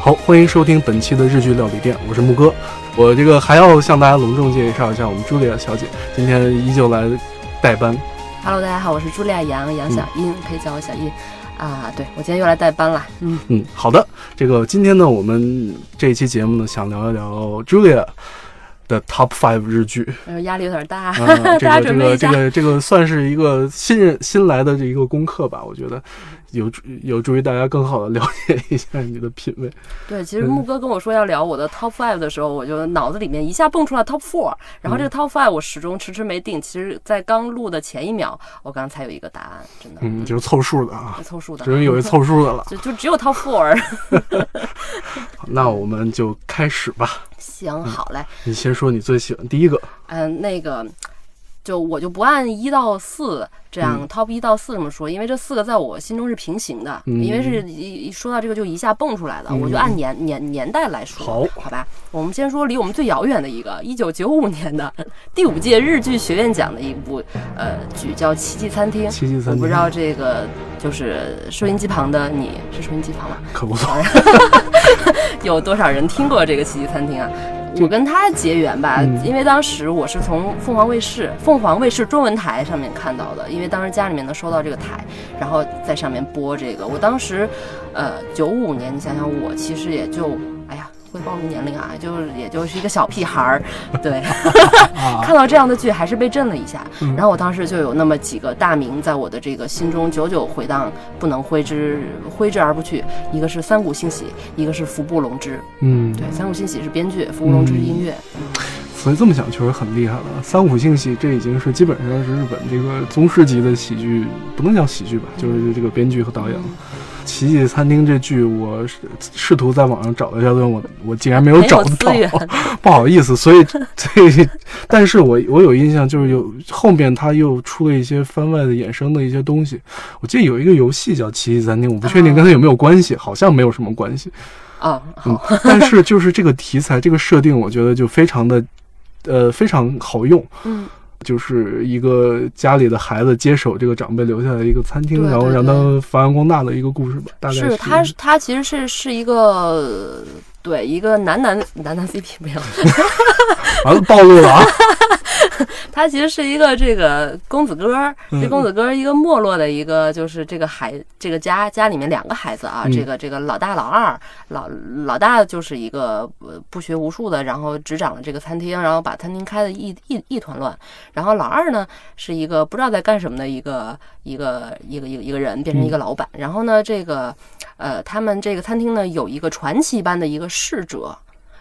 好，欢迎收听本期的日剧料理店，我是木哥。我这个还要向大家隆重介绍一下我们茱莉亚小姐，今天依旧来代班。Hello，大家好，我是茱莉亚杨杨小英，可以叫我小英。啊，对我今天又来代班了。嗯嗯，好的。这个今天呢，我们这一期节目呢，想聊一聊 Julia 的 Top Five 日剧。呃，压力有点大，这个这个。这个这个算是一个新人新来的这一个功课吧，我觉得有助有助于大家更好的了解一下你的品味。对，其实木哥跟我说要聊我的 Top Five 的时候，我就脑子里面一下蹦出来 Top Four，然后这个 Top Five 我始终迟迟没定。其实，在刚录的前一秒，我刚才有一个答案，真的，嗯，就是凑数的啊，凑数的，终于有一凑数的了。就就只有 Top Four。那我们就开始吧。行，好嘞，你先说你最喜欢第一个。嗯，那个。就我就不按一到四这样、嗯 top 一到四这么说，因为这四个在我心中是平行的，嗯因为是一一说到这个就一下蹦出来的，嗯我就按年年年代来说，好好吧。我们先说离我们最遥远的一个，一九九五年的第五届日剧学院奖的一部呃剧叫《奇迹餐厅》，奇迹餐厅我不知道这个就是收音机旁的你是收音机旁吗？可不错，有多少人听过这个奇迹餐厅啊？我跟他结缘吧，嗯因为当时我是从凤凰卫视、凤凰卫视中文台上面看到的，因为当时家里面能收到这个台，然后在上面播这个。我当时，呃，九五年，你想想我其实也就，暴露年龄啊，就是也就是一个小屁孩儿，对，啊看到这样的剧还是被震了一下。嗯然后我当时就有那么几个大名在我的这个心中久久回荡，不能挥之挥之而不去。一个是三谷幸喜，一个是服部隆之。嗯，对，三谷幸喜是编剧，服部隆之是音乐。所以这么想确实很厉害了。三谷幸喜这已经是基本上是日本这个宗师级的喜剧，不能叫喜剧吧，就是这个编剧和导演了。奇迹餐厅这剧，我试试图在网上找了一下，但我我竟然没有找到，不好意思。所以 这，但是我我有印象，就是有后面他又出了一些番外的衍生的一些东西。我记得有一个游戏叫《奇迹餐厅》，我不确定跟它有没有关系，好像没有什么关系。啊，嗯，，但是就是这个题材、这个设定，我觉得就非常的，呃，非常好用。嗯，就是一个家里的孩子接手这个长辈留下来的一个餐厅，对然后让他发扬光大的一个故事吧。大概是他，他其实是是一个。对一个男男男男 CP 不要，啊，暴露了啊！他其实是一个这个公子哥儿，嗯这公子哥儿一个没落的一个就是这个孩这个家家里面两个孩子啊，嗯这个这个老大老二，老老大就是一个呃不学无术的，然后执掌了这个餐厅，然后把餐厅开的一一一团乱，然后老二呢是一个不知道在干什么的一个一个一个一个一个人，变成一个老板，然后呢这个呃他们这个餐厅呢有一个传奇般的一个侍者。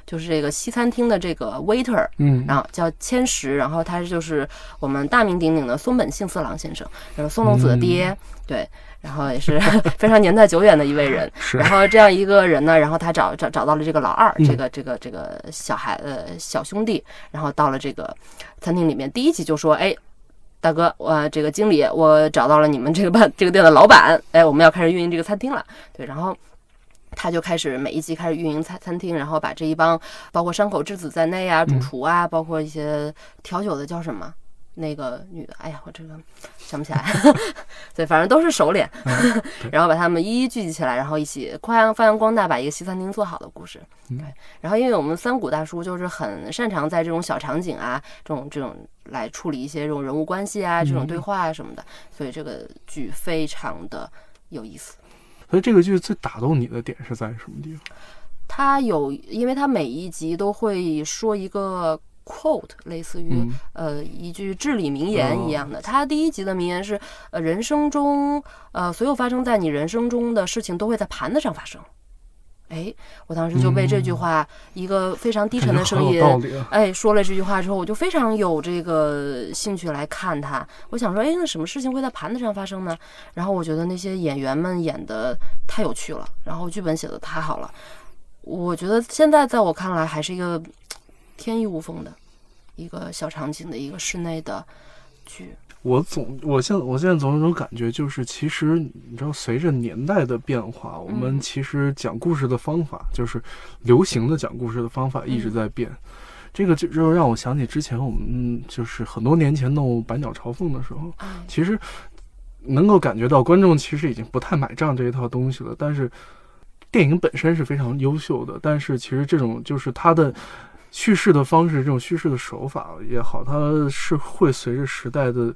就是这个西餐厅的这个 waiter，嗯，然后叫千石，然后他就是我们大名鼎鼎的松本幸四郎先生，就是松隆子的爹，对，然后也是 非常年代久远的一位人。是然后这样一个人呢，然后他找找找到了这个老二，嗯这个这个这个小孩呃小兄弟，然后到了这个餐厅里面，第一集就说，哎。大哥，我这个经理，我找到了你们这个办这个店的老板，哎，我们要开始运营这个餐厅了。对，然后他就开始每一集开始运营餐餐厅，然后把这一帮包括山口智子在内啊，主厨啊，包括一些调酒的叫什么？那个女的，哎呀，我这个想不起来。对，反正都是熟脸，然后把他们一一聚集起来，然后一起发扬发扬光大，把一个西餐厅做好的故事。对，然后因为我们三谷大叔就是很擅长在这种小场景啊，这种这种来处理一些这种人物关系啊，这种对话啊什么的，所以这个剧非常的有意思。所以这个剧最打动你的点是在什么地方？它有，因为它每一集都会说一个 quote，类似于、嗯呃一句至理名言一样的。它第一集的名言是：呃，人生中呃所有发生在你人生中的事情都会在盘子上发生。哎，我当时就被这句话一个非常低沉的声音感觉好有道理啊。哎，说了这句话之后，我就非常有这个兴趣来看他。我想说，哎，那什么事情会在盘子上发生呢？然后我觉得那些演员们演的太有趣了，然后剧本写的太好了。我觉得现在在我看来，还是一个 天衣无缝的一个小场景的一个室内的剧。我总，我现我现在总有种感觉，就是其实你知道，随着年代的变化，我们嗯。其实讲故事的方法，就是流行的讲故事的方法一直在变。这个就就让我想起之前我们嗯就是很多年前弄《百鸟朝凤》的时候，哎，其实能够感觉到观众其实已经不太买账这一套东西了，但是电影本身是非常优秀的，但是其实这种就是它的叙事的方式，这种叙事的手法也好，它是会随着时代的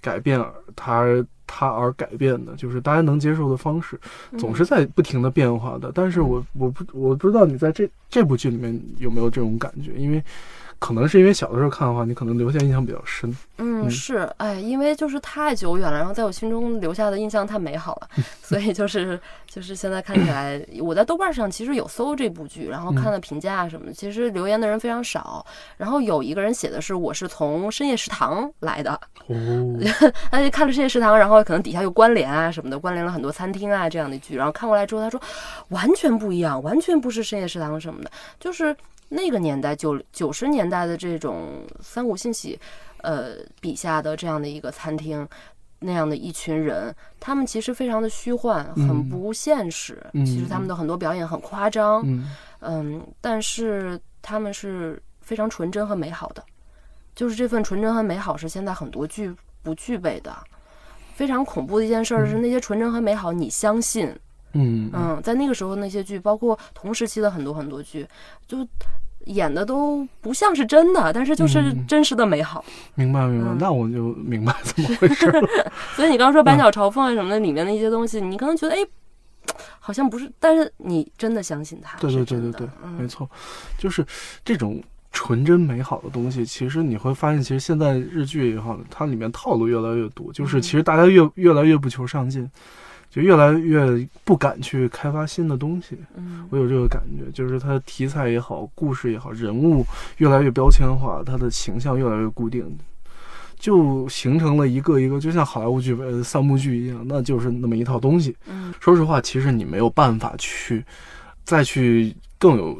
改变而它它而改变的，就是大家能接受的方式总是在不停的变化的。但是我我不我不知道你在这这部剧里面有没有这种感觉，因为。可能是因为小的时候看的话，你可能留下印象比较深。嗯，是，哎，因为就是太久远了，然后在我心中留下的印象太美好了，所以就是就是现在看起来，我在豆瓣上其实有搜这部剧，然后看了评价什么的，其实留言的人非常少。然后有一个人写的是我是从深夜食堂来的，哦，他 就看了深夜食堂，然后可能底下有关联啊什么的，关联了很多餐厅啊这样的剧，然后看过来之后，他说完全不一样，完全不是深夜食堂什么的，就是。那个年代九九十年代的这种三谷信喜，呃笔下的这样的一个餐厅，那样的一群人，他们其实非常的虚幻，很不现实。其实他们的很多表演很夸张，嗯，但是他们是非常纯真和美好的。就是这份纯真和美好是现在很多剧不具备的。非常恐怖的一件事是，那些纯真和美好，你相信？嗯嗯，在那个时候那些剧，包括同时期的很多很多剧，就。演的都不像是真的，但是就是真实的美好。明白明白，那我就明白怎么回事了。所以你刚刚说《百鸟朝凤》啊什么的里面的一些东西，你可能觉得哎，好像不是，但是你真的相信它。对对对对对，没错，就是这种纯真美好的东西。其实你会发现，其实现在日剧也好，它里面套路越来越多，就是其实大家越越来越不求上进。就越来越不敢去开发新的东西，嗯，我有这个感觉，就是它的题材也好，故事也好，人物越来越标签化，它的形象越来越固定，就形成了一个一个，就像好莱坞剧本三部剧一样，那就是那么一套东西。嗯，说实话，其实你没有办法去再去更有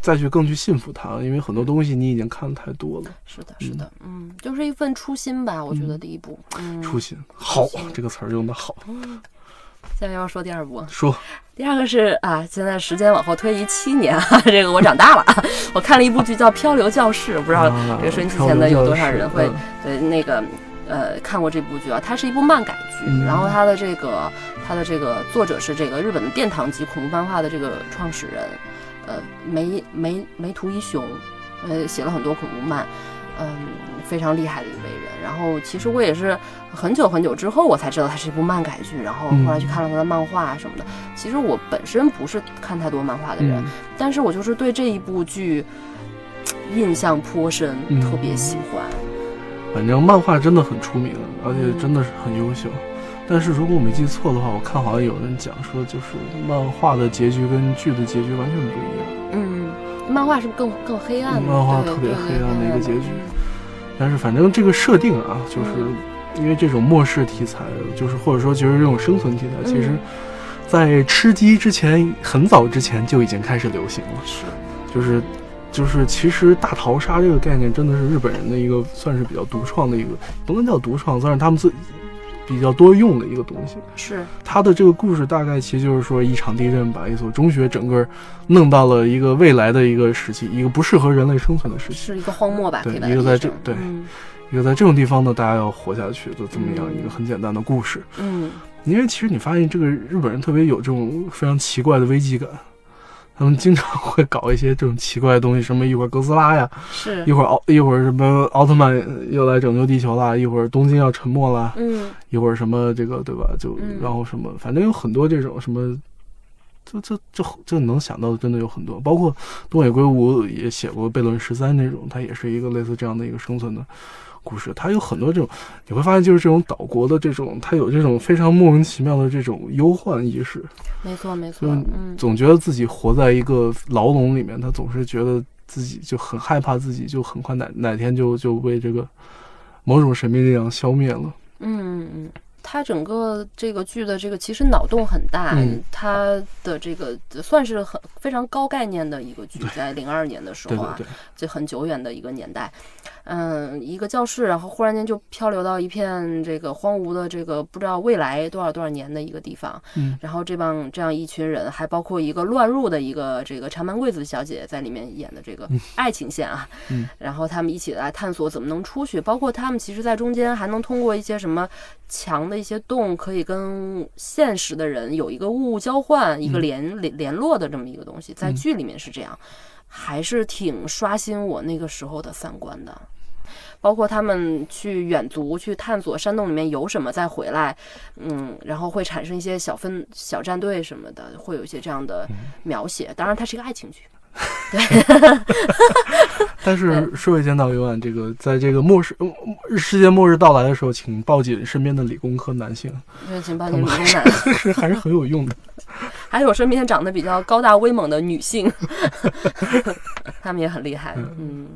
再去更去信服它，因为很多东西你已经看的太多了。是的，是的，嗯，就是一份初心吧，我觉得第一部，初心好，这个词儿用的好。现在要说第二部，说。第二个是啊，现在时间往后推移七年啊，这个我长大了，我看了一部剧叫《漂流教室》，不知道这个收音机前的有多少人会对那个呃看过这部剧啊？它是一部漫改剧，然后它的这个它的这个作者是这个日本的殿堂级恐怖漫画的这个创始人，呃梅梅梅图一雄，呃写了很多恐怖漫。嗯，非常厉害的一位人。然后，其实我也是很久很久之后，我才知道他是一部漫改剧。然后后来去看了他的漫画什么的。其实我本身不是看太多漫画的人，但是我就是对这一部剧印象颇深，特别喜欢。反正漫画真的很出名，而且真的是很优秀。但是如果我没记错的话，我看好像有人讲说，就是漫画的结局跟剧的结局完全不一样。嗯。漫画是不是更更黑暗的，漫画特别黑暗的一个结局。但是反正这个设定啊，就是因为这种末世题材，就是或者说就是这种生存题材，其实，在吃鸡之前很早之前就已经开始流行了。是，就是就是其实大逃杀这个概念真的是日本人的一个算是比较独创的一个，不能叫独创，算是他们自。比较多用的一个东西是它的这个故事大概其实就是说一场地震把一所中学整个弄到了一个未来的一个时期，一个不适合人类生存的时期，是一个荒漠吧？对，一个在这对，一个在这种地方呢，大家要活下去的这么样一个很简单的故事。嗯，因为其实你发现这个日本人特别有这种非常奇怪的危机感。他们经常会搞一些这种奇怪的东西，什么一会儿哥斯拉呀，是一会儿奥一会儿什么奥特曼 又来拯救地球了，一会儿东京要沉没了，嗯，一会儿什么这个对吧？就然后什么，反正有很多这种什么，就就就就能想到的，真的有很多。包括东野圭吾也写过《悖论十三》这种，它也是一个类似这样的一个生存的。故事，它有很多这种，你会发现就是这种岛国的这种，它有这种非常莫名其妙的这种忧患意识。没错，没错，嗯，总觉得自己活在一个牢笼里面，他总是觉得自己就很害怕，自己就很快哪哪天就就被这个某种神秘力量消灭了。嗯嗯。嗯。他整个这个剧的这个其实脑洞很大，它的这个算是很非常高概念的一个剧，在零二年的时候啊，就很久远的一个年代。嗯，一个教室，然后忽然间就漂流到一片这个荒芜的这个不知道未来多少多少年的一个地方。嗯，然后这帮这样一群人，还包括一个乱入的一个这个长门贵子小姐在里面演的这个爱情线啊。嗯，然后他们一起来探索怎么能出去，包括他们其实在中间还能通过一些什么墙。的一些洞可以跟现实的人有一个物物交换、一个联联联络的这么一个东西，在剧里面是这样，还是挺刷新我那个时候的三观的。包括他们去远足去探索山洞里面有什么，再回来，嗯，然后会产生一些小分小战队什么的，会有一些这样的描写。当然，它是一个爱情剧。对但是社会千道一万，这个在这个末世世界末日到来的时候，请抱紧身边的理工科男性。对，请抱紧理工男 是还是很有用的。还有身边长得比较高大威猛的女性，他们也很厉害。嗯，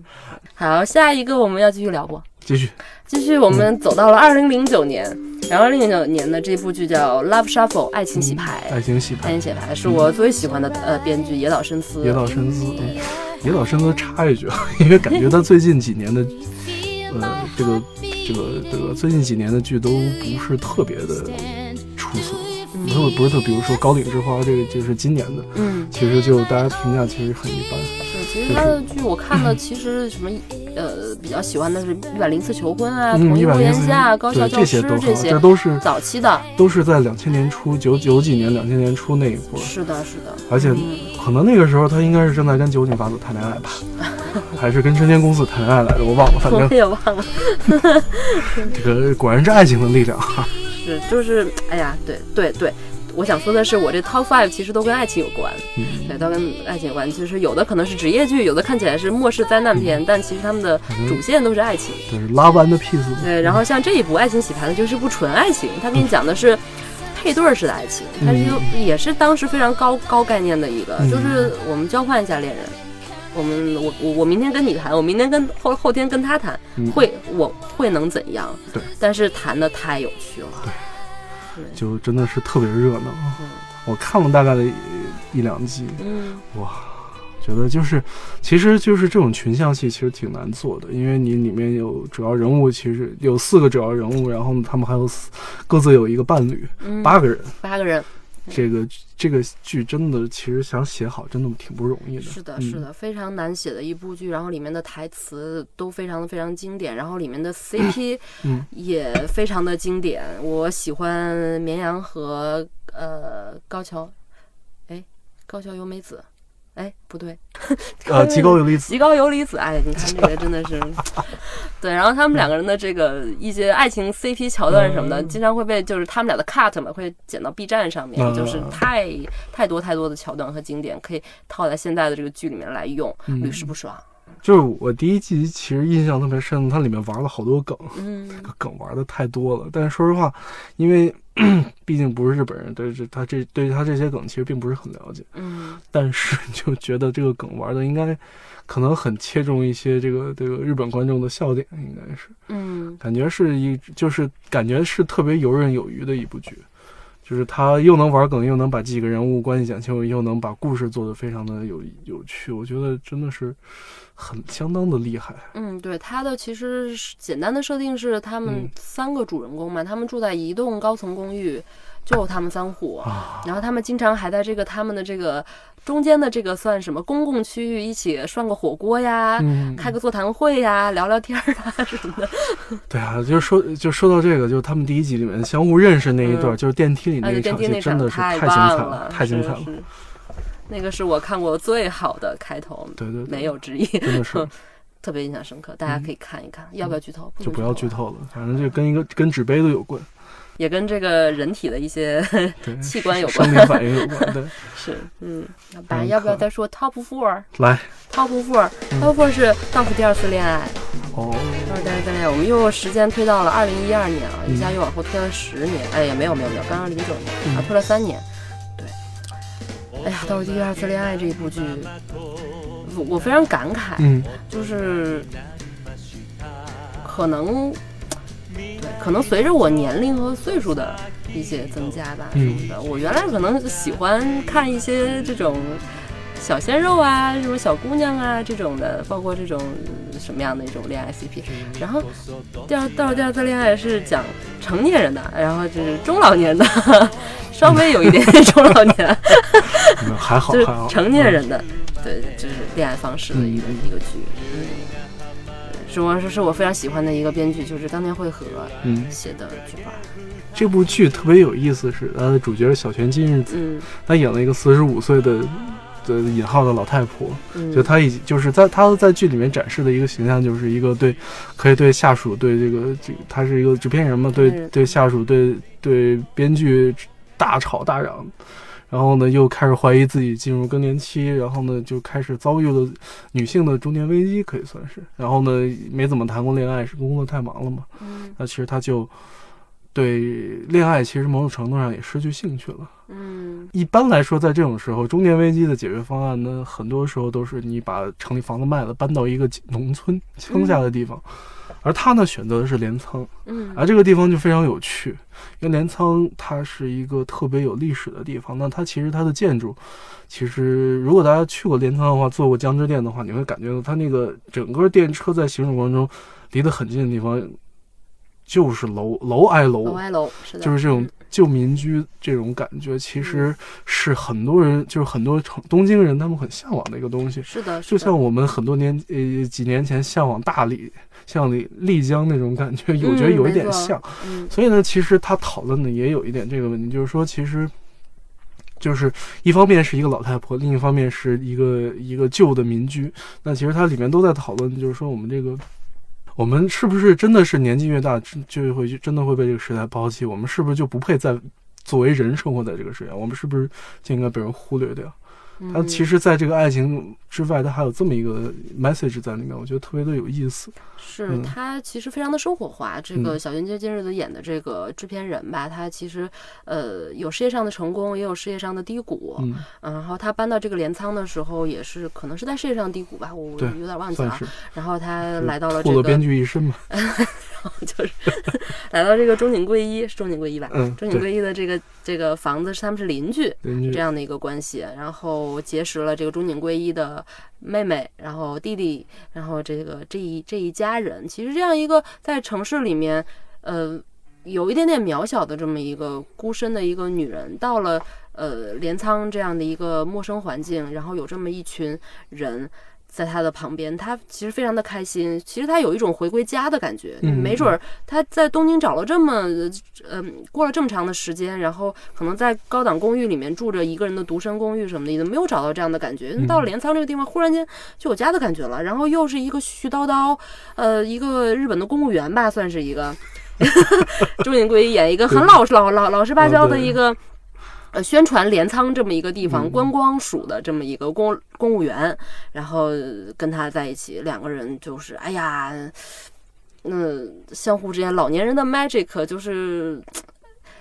好，下一个我们要继续聊不？继续，继续，我们走到了二零零九年，然后零九年的这部剧叫《Love Shuffle》爱情洗牌。爱情洗牌，爱情洗牌是我最喜欢的呃编剧野岛伸司。野岛伸司，野岛伸司插一句啊，因为感觉他最近几年的呃这个这个这个最近几年的剧都不是特别的出色，特别不是特，比如说《高岭之花》这个就是今年的，嗯，其实就大家评价其实很一般。是，其实他的剧我看的其实什么。呃，比较喜欢的是一百零四求婚啊，同一屋檐下，高校教师这些，这都是早期的，都是在两千年初九九几年、两千年初那一波。是的，是的。而且可能那个时候他应该是正在跟酒井法子谈恋爱吧，还是跟真田公子谈恋爱来着？我忘了，反正我也忘了。这个果然是爱情的力量哈。是，就是，哎呀，对对对。我想说的是，我这 top five 其实都跟爱情有关，对，都跟爱情有关。其实有的可能是职业剧，有的看起来是末世灾难片，但其实他们的主线都是爱情。对，拉完的 piece。对，然后像这一部《爱情洗牌》呢，就是部纯爱情，他给你讲的是配对式的爱情，它是也是当时非常高高概念的一个，就是我们交换一下恋人，我们我我我明天跟你谈，我明天跟后后天跟他谈，会我会能怎样？对，但是谈的太有趣了。对。就真的是特别热闹，我看了大概的一两集，哇，觉得就是，其实就是这种群像戏其实挺难做的，因为你里面有主要人物，其实有四个主要人物，然后他们还有各自有一个伴侣，八个人，八个人。这个这个剧真的，其实想写好，真的挺不容易的。是的，是的，非常难写的一部剧。然后里面的台词都非常的非常经典，然后里面的 CP 也非常的经典。我喜欢绵羊和呃高桥，哎，高桥由美子。哎，不对，呃，极高游离子，极高游离子，哎，你看这个真的是，对，然后他们两个人的这个一些爱情 CP 桥段什么的，经常会被就是他们俩的 cut 嘛，会剪到 B 站上面，就是太太多太多的桥段和经典可以套在现在的这个剧里面来用，屡试不爽。就是我第一季其实印象特别深，它里面玩了好多梗，嗯，梗玩的太多了。但是说实话，因为 毕竟不是日本人，对这他这对他这些梗其实并不是很了解，嗯。但是就觉得这个梗玩的应该可能很切中一些这个这个日本观众的笑点，应该是，嗯，感觉是一就是感觉是特别游刃有余的一部剧，就是他又能玩梗，又能把几个人物关系讲清楚，又能把故事做得非常的有有趣，我觉得真的是。很相当的厉害，嗯，对，他的其实简单的设定是他们三个主人公嘛，他们住在一栋高层公寓，就他们三户，然后他们经常还在这个他们的这个中间的这个算什么公共区域一起涮个火锅呀，开个座谈会呀，聊聊天啊 什么的。对啊，就是说就说到这个，就他们第一集里面相互认识那一段，就是电梯里那一场戏，真的是太精彩了，太精彩了。那个是我看过最好的开头，对对，没有之一，真的是。特别印象深刻。大家可以看一看，要不要剧透？就不要剧透了，反正就跟一个跟纸杯都有关，也跟这个人体的一些 器官有关，生理反应有关。对，是，嗯，那要不要再说 Top Four？来，Top Four，Top Four 是《道夫第二次恋爱》。哦，道夫第二次恋爱，我们又时间推到了二零一二年啊，一下又往后推了十年。哎呀，没有没有没有，刚刚零九年啊，推了三年。对哎呀，到了第二次恋爱这一部剧，我我非常感慨，嗯，就是可能，对，可能随着我年龄和岁数的一些增加吧，什么的，我原来可能喜欢看一些这种小鲜肉啊，这种小姑娘啊这种的，包括这种什么样的一种恋爱 CP，然后第二到了第二次恋爱是讲成年人的，然后就是中老年的。稍微有一点点中老年，还好，就是成年人的，对，就是恋爱方式的一个一个剧，嗯，是我是是我非常喜欢的一个编剧，就是当年会和嗯，写的剧本。这部剧特别有意思是，它的主角是小泉今日子，嗯她演了一个四十五岁的的引号的老太婆，嗯，就她已经就是在她在剧里面展示的一个形象，就是一个对可以对下属对这个这个她是一个制片人嘛，对对下属对对编剧大吵大嚷。然后呢，又开始怀疑自己进入更年期，然后呢，就开始遭遇了女性的中年危机，可以算是。然后呢，没怎么谈过恋爱，是工作太忙了嘛。嗯那其实他就对恋爱，其实某种程度上也失去兴趣了。嗯一般来说，在这种时候，中年危机的解决方案呢，很多时候都是你把城里房子卖了，搬到一个农村乡下的地方。而他呢，选择的是镰仓，嗯而这个地方就非常有趣，因为镰仓它是一个特别有历史的地方。那它其实它的建筑，其实如果大家去过镰仓的话，坐过江之电的话，你会感觉到它那个整个电车在行驶过程中离得很近的地方，就是楼楼挨楼，楼挨楼是的，就是这种旧民居这种感觉，其实是很多人，就是很多城东京人他们很向往的一个东西。是的，是的就像我们很多年呃几年前向往大理、像丽丽江那种感觉，我觉得有一点像。嗯所以呢，其实他讨论的也有一点这个问题，就是说，其实就是一方面是一个老太婆，另一方面是一个一个旧的民居。那其实它里面都在讨论，就是说我们这个。我们是不是真的是年纪越大，就会真的会被这个时代抛弃？我们是不是就不配再作为人生活在这个世界？我们是不是就应该被人忽略掉？它嗯其实，在这个爱情之外，它还有这么一个 message 在里面，我觉得特别的有意思。是嗯他其实非常的生活化。这个嗯小泉今日子演的这个制片人吧，他其实呃有事业上的成功，也有事业上的低谷。嗯，嗯，然后他搬到这个镰仓的时候，也是可能是在事业上低谷吧，我有点忘记了。然后他来到了这个编剧一身嘛。然后就是来到这个中井贵一，是中井贵一吧？嗯，中井，贵一的这个这个房子是他们是邻居，邻居这样的一个关系，然后我结识了这个中井圭一的妹妹，然后弟弟，然后这个这一这一家人，其实这样一个在城市里面，呃，有一点点渺小的这么一个孤身的一个女人，到了呃镰仓这样的一个陌生环境，然后有这么一群人。在他的旁边，他其实非常的开心。其实他有一种回归家的感觉，嗯没准儿他在东京找了这么，嗯、过了这么长的时间，然后可能在高档公寓里面住着一个人的独身公寓什么的，也都没有找到这样的感觉。嗯到了镰仓这个地方，忽然间就有家的感觉了。然后又是一个絮絮叨叨，呃，一个日本的公务员吧，算是一个。中井贵一演一个很老实、老老老实巴交的一个。呃，宣传镰仓这么一个地方，嗯观光署的这么一个公公务员，然后跟他在一起，两个人就是，哎呀，那、相互之间老年人的 magic 就是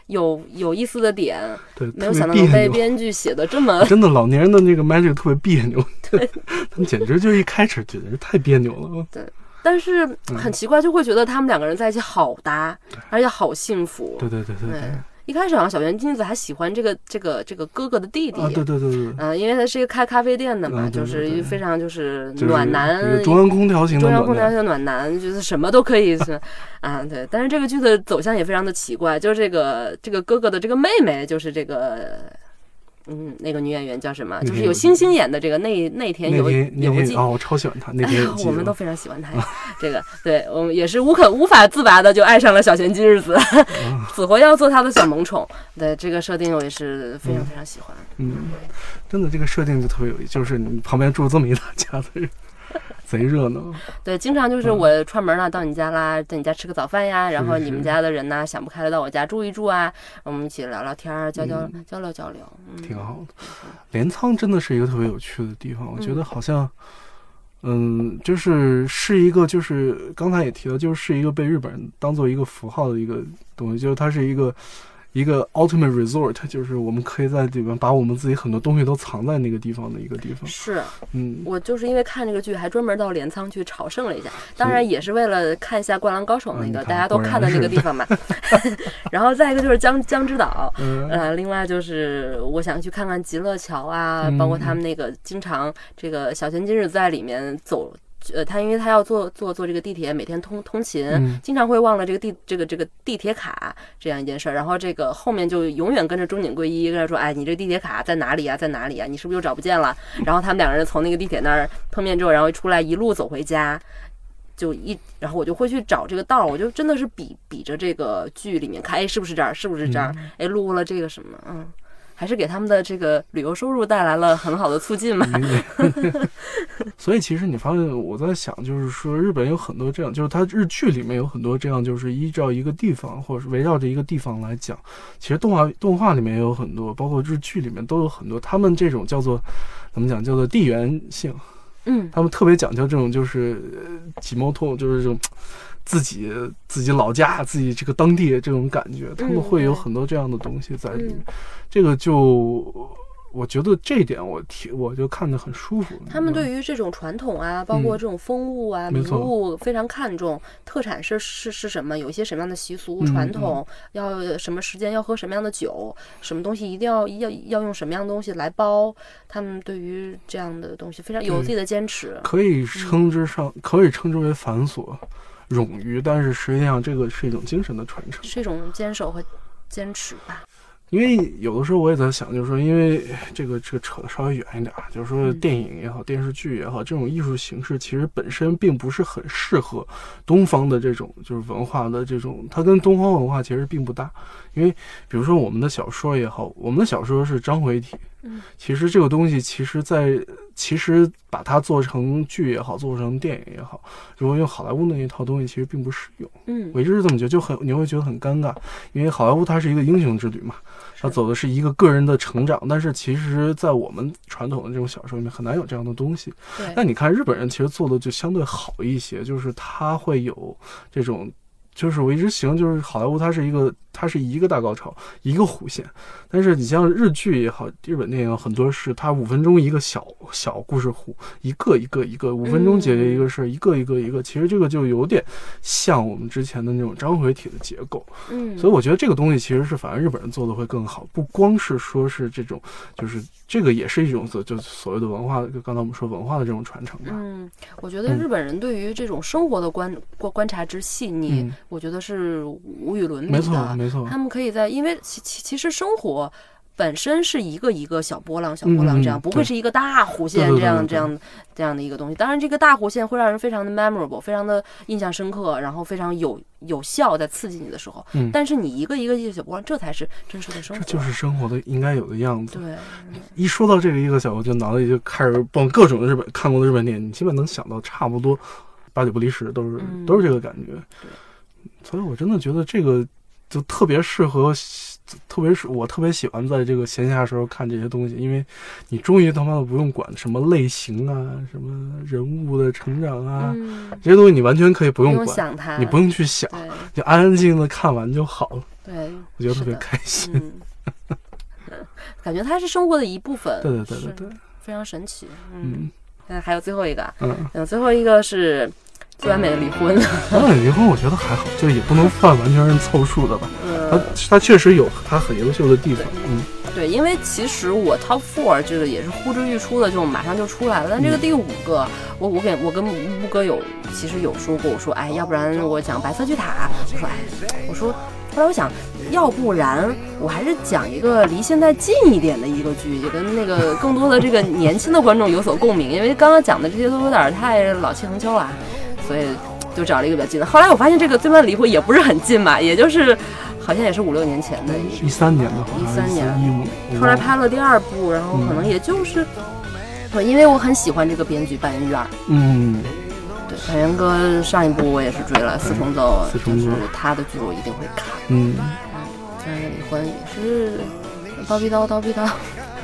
有有意思的点，对，没有想到能被。编剧写的这么 真的，老年人的那个 magic 特别别扭，对 他们简直就一开始简直太别扭了。对但是嗯很奇怪，就会觉得他们两个人在一起好搭，而且好幸福。对对对对对，对一开始好像小圆金子还喜欢这个这个这个哥哥的弟弟，啊，对对对对，嗯、因为他是一个开咖啡店的嘛，就对就是非常就是暖男，中央空调型的中央，空调型暖男，就是什么都可以是 啊，对。但是这个剧的走向也非常的奇怪，就是这个这个哥哥的这个妹妹，就是这个。嗯，那个女演员叫什么？就是有星星演的这个内内田有那天有纪天啊，我超喜欢她，那天 我们都非常喜欢她。这个，对我们也是无可无法自拔的，就爱上了小泉今日子，死活要做她的小萌宠。对这个设定，我也是非常非常喜欢。嗯，真的这个设定就特别有意思，就是你旁边住这么一大家子人，贼热闹。对，经常就是我串门了，到你家啦，在你家吃个早饭呀，然后你们家的人呢想不开了到我家住一住啊，我们一起聊聊天儿，交交交流交流，嗯，挺好的。镰仓真的是一个特别有趣的地方，我觉得好像，嗯，就是是一个，就是刚才也提到，就是一个被日本人当做一个符号的一个东西，就是它是一个一个 ultimate resort，就是我们可以在里面把我们自己很多东西都藏在那个地方的一个地方。是嗯，我就是因为看这个剧，还专门到镰仓去朝圣了一下，当然也是为了看一下《灌篮高手》那个大家都看的那个地方嘛。然后再一个就是江江之岛，呃，呃，另外就是我想去看看极乐桥啊，包括他们那个经常这个小泉今日在里面走。呃，他因为他要坐坐坐这个地铁，每天通通勤，嗯经常会忘了这个地这个这个地铁卡这样一件事儿。然后这个后面就永远跟着中井贵一跟他说：“哎，你这地铁卡在哪里呀、在哪里呀、你是不是又找不见了？”然后他们两个人从那个地铁那儿碰面之后，然后出来一路走回家，就一，然后我就会去找这个道儿，我就真的是比比着这个剧里面看，哎，是不是这儿，是不是这儿，哎，路过了这个什么，嗯，还是给他们的这个旅游收入带来了很好的促进嘛。所以其实你发现我在想，就是说日本有很多这样，就是它日剧里面有很多这样，就是依照一个地方或者是围绕着一个地方来讲。其实动画动画里面也有很多，包括日剧里面都有很多，他们这种叫做怎么讲，叫做地缘性。嗯他们特别讲究这种就是呃几毛痛，就是这种自己自己老家、自己这个当地的这种感觉，他们会有很多这样的东西在里面。嗯这个就我觉得这一点我挺我就看得很舒服。他们对于这种传统啊，包括这种风物啊、名物非常看重，特产是是是什么？有一些什么样的习俗嗯传统？要什么时间要喝什么样的酒？什么东西一定要要要用什么样的东西来包？他们对于这样的东西非常有自己的坚持。可以称之上，可以称之为繁琐、冗余，但是实际上这个是一种精神的传承。是一种坚守和坚持吧。因为有的时候我也在想，就是说，因为这个这个扯的稍微远一点啊，就是说嗯电影也好，电视剧也好，这种艺术形式其实本身并不是很适合东方的这种就是文化的这种，它跟东方文化其实并不搭。因为比如说我们的小说也好，我们的小说是章回体，嗯，其实这个东西其实在其实把它做成剧也好，做成电影也好，如果用好莱坞那一套东西，其实并不适用。嗯我一直是这么觉得，就很你会觉得很尴尬，因为好莱坞它是一个英雄之旅嘛，它走的是一个个人的成长，但是其实，在我们传统的这种小说里面很难有这样的东西。对，但你看日本人其实做的就相对好一些，就是他会有这种。就是我一直形容，就是好莱坞它是一个，它是一个大高潮，一个弧线。但是你像日剧也好，日本电影很多是它五分钟一个小小故事弧，一个一个一个，五分钟解决一个事儿，一个一个一个。其实这个就有点像我们之前的那种章回体的结构。嗯，所以我觉得这个东西其实是反而日本人做的会更好，不光是说是这种，就是这个也是一种所就所谓的文化，就刚才我们说文化的这种传承吧。嗯，我觉得嗯日本人对于这种生活的观观观察之细腻，嗯我觉得是无与伦比没错，的。没错，他们可以在，因为其其其实生活本身是一个一个小波浪、小波浪这样，嗯不会是一个大弧线对对对这样这样这样的一个东西。当然，这个大弧线会让人非常的 memorable，非常的印象深刻，然后非常有有效在刺激你的时候。嗯但是你一个一个一个小波浪，这才是真实的生活。这就是生活的应该有的样子。对，一说到这个一个小，我就脑子里就开始蹦各种日本看过的日本电影，你基本能想到差不多八九不离十，都是、嗯都是这个感觉。所以我真的觉得这个就特别适合，特别是我特别喜欢在这个闲暇时候看这些东西，因为你终于他妈的不用管什么类型啊，什么人物的成长啊，嗯，这些东西你完全可以不不用想它，你不用去想，就安安静静的看完就好了。对，我觉得特别开心。嗯，感觉它是生活的一部分，对对对对对，非常神奇。嗯，嗯那还有最后一个，嗯。嗯，最后一个是最完美的离婚。完美离婚我觉得还好，就也不能算完全是凑数的吧。他嗯，他确实有他很优秀的地方，嗯，对，因为其实我 top four 这个也是呼之欲出的，就马上就出来了。但这个第五个，我我给我跟乌哥有其实有说过，我说哎，要不然我讲白色巨塔，我说哎，我说后来我想，要不然我还是讲一个离现在近一点的一个剧，也跟那个更多的这个年轻的观众有所共鸣，因为刚刚讲的这些都有点太老气横秋了，所以就找了一个比较近的。后来我发现这个最慢离婚也不是很近吧，也就是好像也是五六年前的一一三年吧，一三年。一五，我后来拍了第二部，然后可能也就是，对，因为我很喜欢这个编剧板垣瑞二，嗯，对，板垣哥上一部我也是追了《四重奏就是他的剧我一定会看。嗯，虽然离婚也是叨逼叨叨逼叨，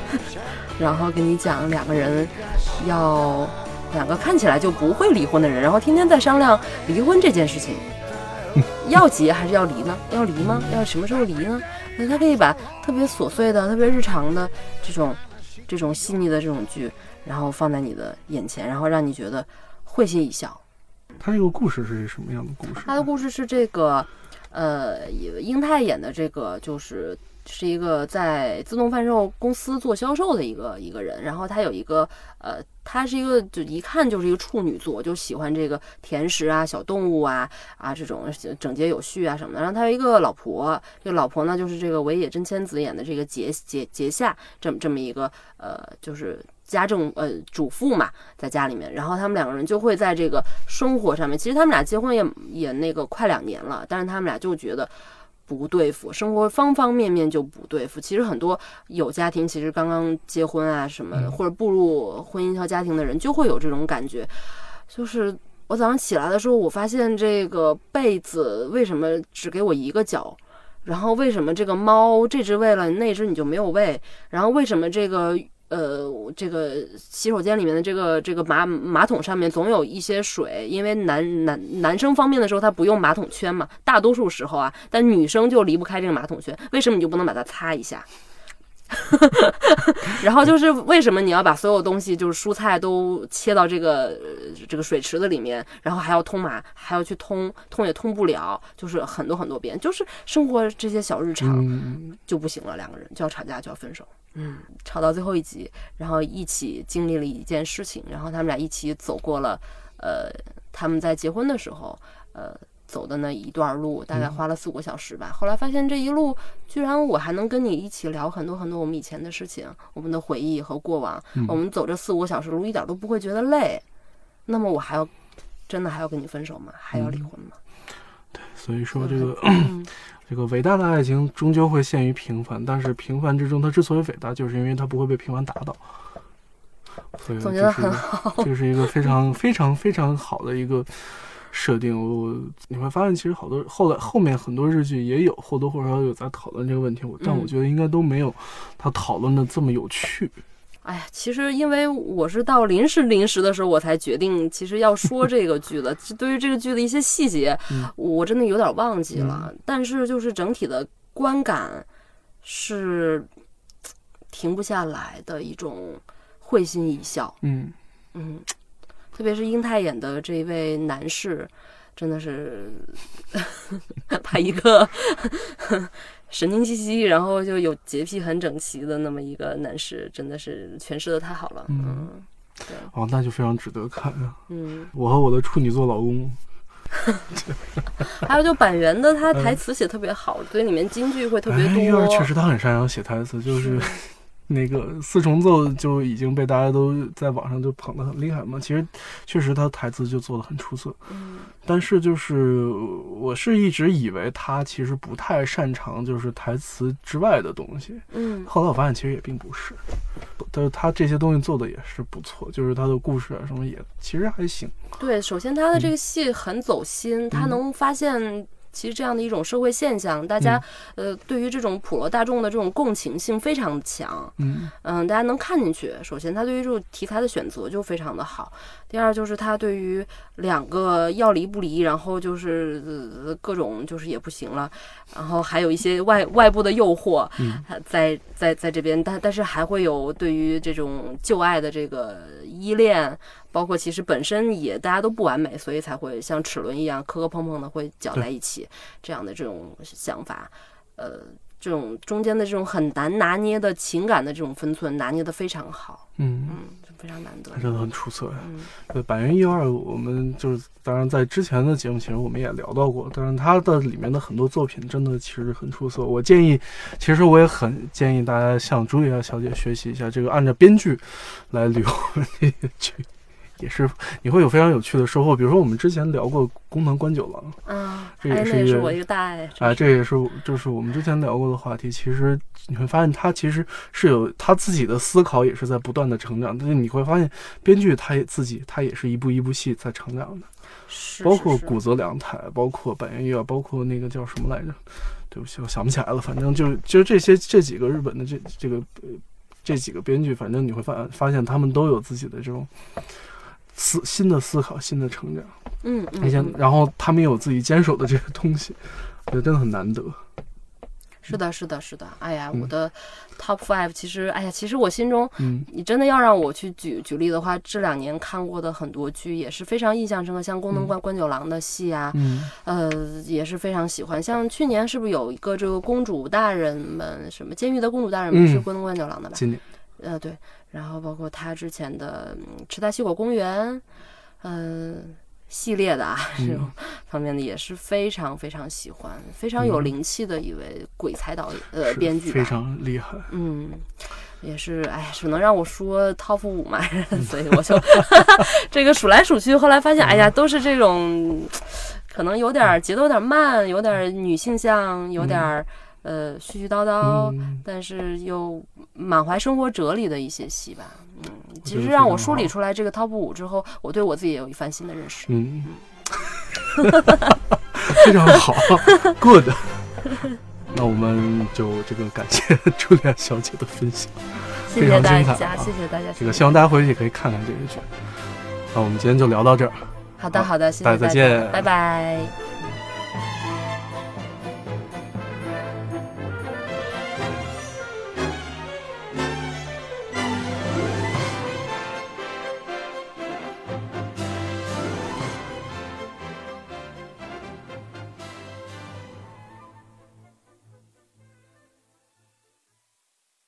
然后给你讲两个人要两个看起来就不会离婚的人，然后天天在商量离婚这件事情，要结还是要离呢？要离吗？要什么时候离呢？那他可以把特别琐碎的、特别日常的这种这种细腻的这种剧，然后放在你的眼前，然后让你觉得会心一笑。他这个故事是什么样的故事？他的故事是这个，呃，英泰演的这个就是是一个在自动贩售公司做销售的一个一个人，然后他有一个呃，他是一个就一看就是一个处女座，就喜欢这个甜食啊、小动物啊啊这种整洁有序啊什么的。然后他有一个老婆，这个老婆呢就是这个尾野真千子演的这个结结结下这么这么一个呃，就是家政呃主妇嘛，在家里面，然后他们两个人就会在这个生活上面，其实他们俩结婚也也那个快两年了，但是他们俩就觉得不对付，生活方方面面就不对付。其实很多有家庭，其实刚刚结婚啊什么的，或者步入婚姻和家庭的人，就会有这种感觉，就是我早上起来的时候，我发现这个被子为什么只给我一个角？然后为什么这个猫这只喂了，那只你就没有喂？然后为什么这个呃这个洗手间里面的这个这个马马桶上面总有一些水？因为男男男生方便的时候他不用马桶圈嘛，大多数时候啊，但女生就离不开这个马桶圈，为什么你就不能把它擦一下？然后就是为什么你要把所有东西，就是蔬菜都切到这个呃这个水池子里面，然后还要通马，还要去通，通也通不了，就是很多很多遍，就是生活这些小日常嗯，就不行了，两个人就要吵架，就要分手。嗯，吵到最后一集，然后一起经历了一件事情，然后他们俩一起走过了，呃，他们在结婚的时候，呃，走的那一段路，大概花了四五个小时吧。后来发现这一路，居然我还能跟你一起聊很多很多我们以前的事情，我们的回忆和过往。我们走这四五个小时路，一点都不会觉得累。那么我还要真的还要跟你分手吗？还要离婚吗？对所以说这个嗯 这个伟大的爱情终究会陷于平凡，但是平凡之中，它之所以伟大，就是因为它不会被平凡打倒。所以总结得很这是这是一个非常非常非常好的一个设定。我你会发现，其实好多后来后面很多日剧也有或多或少有在讨论这个问题，我但我嗯觉得应该都没有他讨论的这么有趣。哎呀，其实因为我是到临时临时的时候，我才决定其实要说这个剧的。对于这个剧的一些细节，嗯我真的有点忘记了。但是就是整体的观感是停不下来的一种会心一笑。嗯，嗯，特别是英泰演的这一位男士，真的是把一个 神经兮兮，然后就有洁癖很整齐的那么一个男士，真的是诠释的太好了。嗯哦，那就非常值得看啊！嗯，我和我的处女座老公，还有就板垣的他台词写特别好，所以里面金句会特别哎多。呀，确实他很擅长写台词，就是那个四重奏就已经被大家都在网上就捧得很厉害嘛。其实确实他台词就做得很出色，嗯但是就是我是一直以为他其实不太擅长就是台词之外的东西，嗯后来我发现其实也并不是，但是他这些东西做的也是不错，就是他的故事啊什么也其实还行。对，首先他的这个戏很走心，他嗯能发现。其实这样的一种社会现象，大家、呃对于这种普罗大众的这种共情性非常强，嗯嗯，大家能看进去。首先，他对于这种题材的选择就非常的好。第二，就是他对于两个要离不离，然后就是、呃、各种就是也不行了，然后还有一些外外部的诱惑，在在在这边，但但是还会有对于这种旧爱的这个依恋，包括其实本身也大家都不完美，所以才会像齿轮一样磕磕碰碰的会搅在一起，这样的这种想法，呃。这种中间的这种很难拿捏的情感的这种分寸拿捏的非常好，嗯，嗯，非常难得他。真的很出色呀。嗯对，百元一二，我们就是当然在之前的节目其实我们也聊到过，但是他的里面的很多作品真的其实很出色。我建议，其实我也很建议大家向茱莉亚小姐学习一下，这个按照编剧来捋这个剧，也是你会有非常有趣的收获。比如说我们之前聊过宫藤官九郎，嗯，这也哎，是一个我一个大爱。啊，这也是就是我们之前聊过的话题。其实你会发现，他其实是有他自己的思考，也是在不断的成长。但是你会发现，编剧他也自己，他也是一步一步戏在成长的。是是是包括谷泽良太，包括板垣月，包括那个叫什么来着？对不起，我想不起来了。反正就就这些这几个日本的这这个呃这几个编剧，反正你会发发现他们都有自己的这种思新的思考、新的成长。嗯嗯然后他们也有自己坚守的这个东西，我觉得真的很难得。是的，是的，是的。哎呀，嗯我的 top five 其实，哎呀，其实我心中，嗯你真的要让我去举举例的话，这两年看过的很多剧也是非常印象深刻，像宫藤关关九郎的戏啊，嗯呃，也是非常喜欢。像去年是不是有一个这个公主大人们，什么监狱的公主大人们嗯是宫藤官九郎的吧？今年呃，对，然后包括他之前的嗯池袋西口公园，嗯、系列的啊，这种 方面的也是非常非常喜欢，非常有嗯。灵气的一位鬼才导演呃编剧。非常厉害。嗯，也是，哎，只能让我说 top 五嘛，所以我就 这个数来数去，后来发现，哎呀，都是这种，可能有点儿节奏有点慢，有点儿女性向，有点儿呃絮絮叨叨，嗯。但是又满怀生活哲理的一些戏吧。嗯，其实让我梳理出来这个 top 五之后，我对我自己也有一番新的认识。嗯，非常好，good。那我们就这个感谢 朱莉亚小姐的分享，谢谢大家，啊谢谢大家。这个希望大家回去也可以看看这个剧。那我们今天就聊到这儿。好的，好的，谢谢大家再见拜拜。